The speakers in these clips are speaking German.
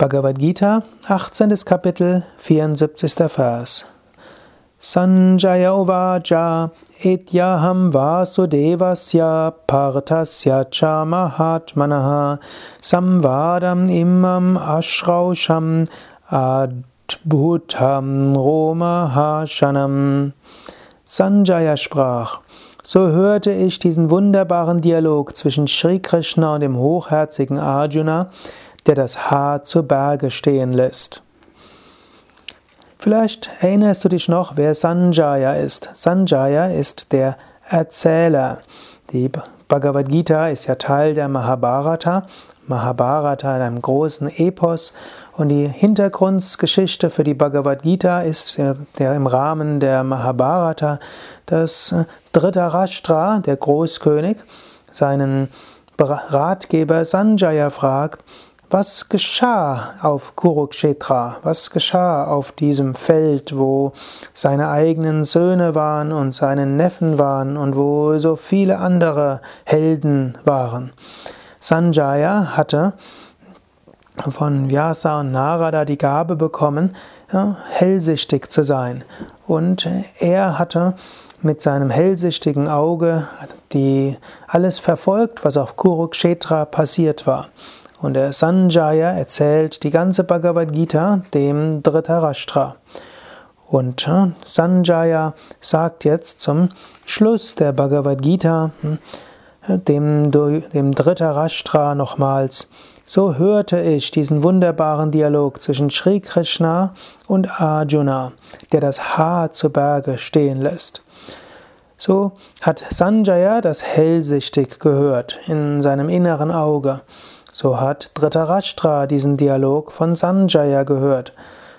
Bhagavad Gita, 18. Kapitel, 74. Vers. Sanjaya Uvaja Etyaham Vasudevasya Partasya cha Mahatmanaha Samvadam Imam Ashrausham Adbhutam Romahashanam Sanjaya sprach, so hörte ich diesen wunderbaren Dialog zwischen Sri Krishna und dem hochherzigen Arjuna, der das Haar zu Berge stehen lässt. Vielleicht erinnerst du dich noch, wer Sanjaya ist. Sanjaya ist der Erzähler. Die Bhagavad Gita ist ja Teil der Mahabharata. Mahabharata in einem großen Epos. Und die Hintergrundgeschichte für die Bhagavad Gita ist der im Rahmen der Mahabharata, dass Dhritarashtra, der Großkönig, seinen Ratgeber Sanjaya fragt, was geschah auf Kurukshetra? Was geschah auf diesem Feld, wo seine eigenen Söhne waren und seine Neffen waren und wo so viele andere Helden waren? Sanjaya hatte von Vyasa und Narada die Gabe bekommen, ja, hellsichtig zu sein. Und er hatte mit seinem hellsichtigen Auge die alles verfolgt, was auf Kurukshetra passiert war. Und der Sanjaya erzählt die ganze Bhagavad Gita dem Dhritarashtra. Und Sanjaya sagt jetzt zum Schluss der Bhagavad Gita hm, dem, dem Dhritarashtra nochmals, so hörte ich diesen wunderbaren Dialog zwischen Sri Krishna und Arjuna, der das Haar zu Berge stehen lässt. So hat Sanjaya das hellsichtig gehört in seinem inneren Auge. So hat Dhritarashtra diesen Dialog von Sanjaya gehört.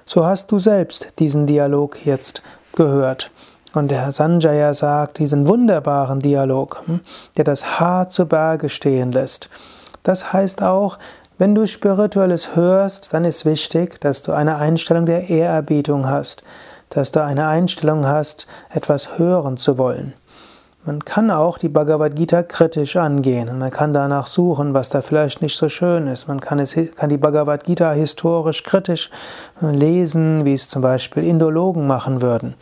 So hast du selbst diesen Dialog jetzt gehört. Und der Sanjaya sagt diesen wunderbaren Dialog, hm, der das Haar zu Berge stehen lässt. Das heißt auch, wenn du Spirituelles hörst, dann ist wichtig, dass du eine Einstellung der Ehrerbietung hast, dass du eine Einstellung hast, etwas hören zu wollen. Man kann auch die Bhagavad Gita kritisch angehen man kann danach suchen, was da vielleicht nicht so schön ist. Man kann, es, kann die Bhagavad Gita historisch kritisch lesen, wie es zum Beispiel Indologen machen würden.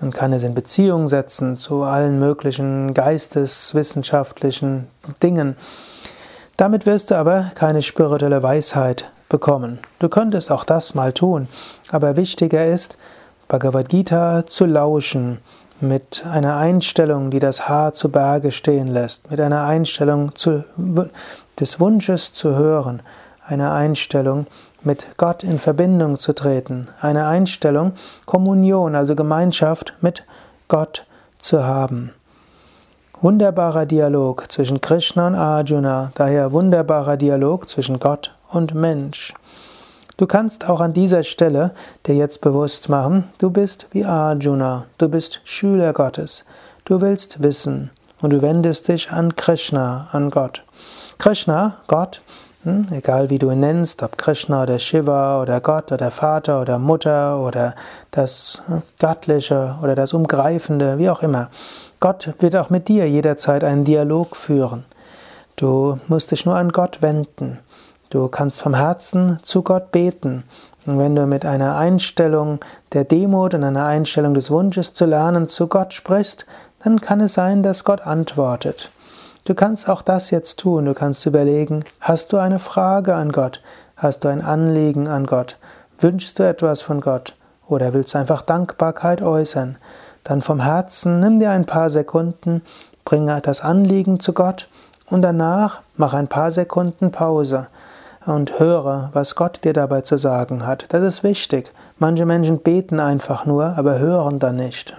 Man kann es in Beziehung setzen zu allen möglichen geisteswissenschaftlichen Dingen. Damit wirst du aber keine spirituelle Weisheit bekommen. Du könntest auch das mal tun, aber wichtiger ist, Bhagavad Gita zu lauschen mit einer Einstellung, die das Haar zu Berge stehen lässt, mit einer Einstellung zu, des Wunsches zu hören, einer Einstellung, mit Gott in Verbindung zu treten, eine Einstellung, Kommunion, also Gemeinschaft mit Gott zu haben. Wunderbarer Dialog zwischen Krishna und Arjuna, daher wunderbarer Dialog zwischen Gott und Mensch. Du kannst auch an dieser Stelle dir jetzt bewusst machen, du bist wie Arjuna, du bist Schüler Gottes, du willst wissen und du wendest dich an Krishna, an Gott. Krishna, Gott, hm, egal wie du ihn nennst, ob Krishna oder Shiva oder Gott oder Vater oder Mutter oder das hm, Göttliche oder das Umgreifende, wie auch immer. Gott wird auch mit dir jederzeit einen Dialog führen. Du musst dich nur an Gott wenden. Du kannst vom Herzen zu Gott beten. Und wenn du mit einer Einstellung der Demut und einer Einstellung des Wunsches zu lernen zu Gott sprichst, dann kann es sein, dass Gott antwortet. Du kannst auch das jetzt tun. Du kannst überlegen, hast du eine Frage an Gott? Hast du ein Anliegen an Gott? Wünschst du etwas von Gott? Oder willst du einfach Dankbarkeit äußern? Dann vom Herzen nimm dir ein paar Sekunden, bringe das Anliegen zu Gott und danach mach ein paar Sekunden Pause und höre, was Gott dir dabei zu sagen hat. Das ist wichtig. Manche Menschen beten einfach nur, aber hören dann nicht.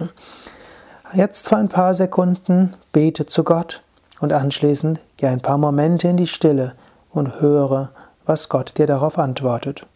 Jetzt für ein paar Sekunden bete zu Gott und anschließend geh ein paar Momente in die Stille und höre, was Gott dir darauf antwortet.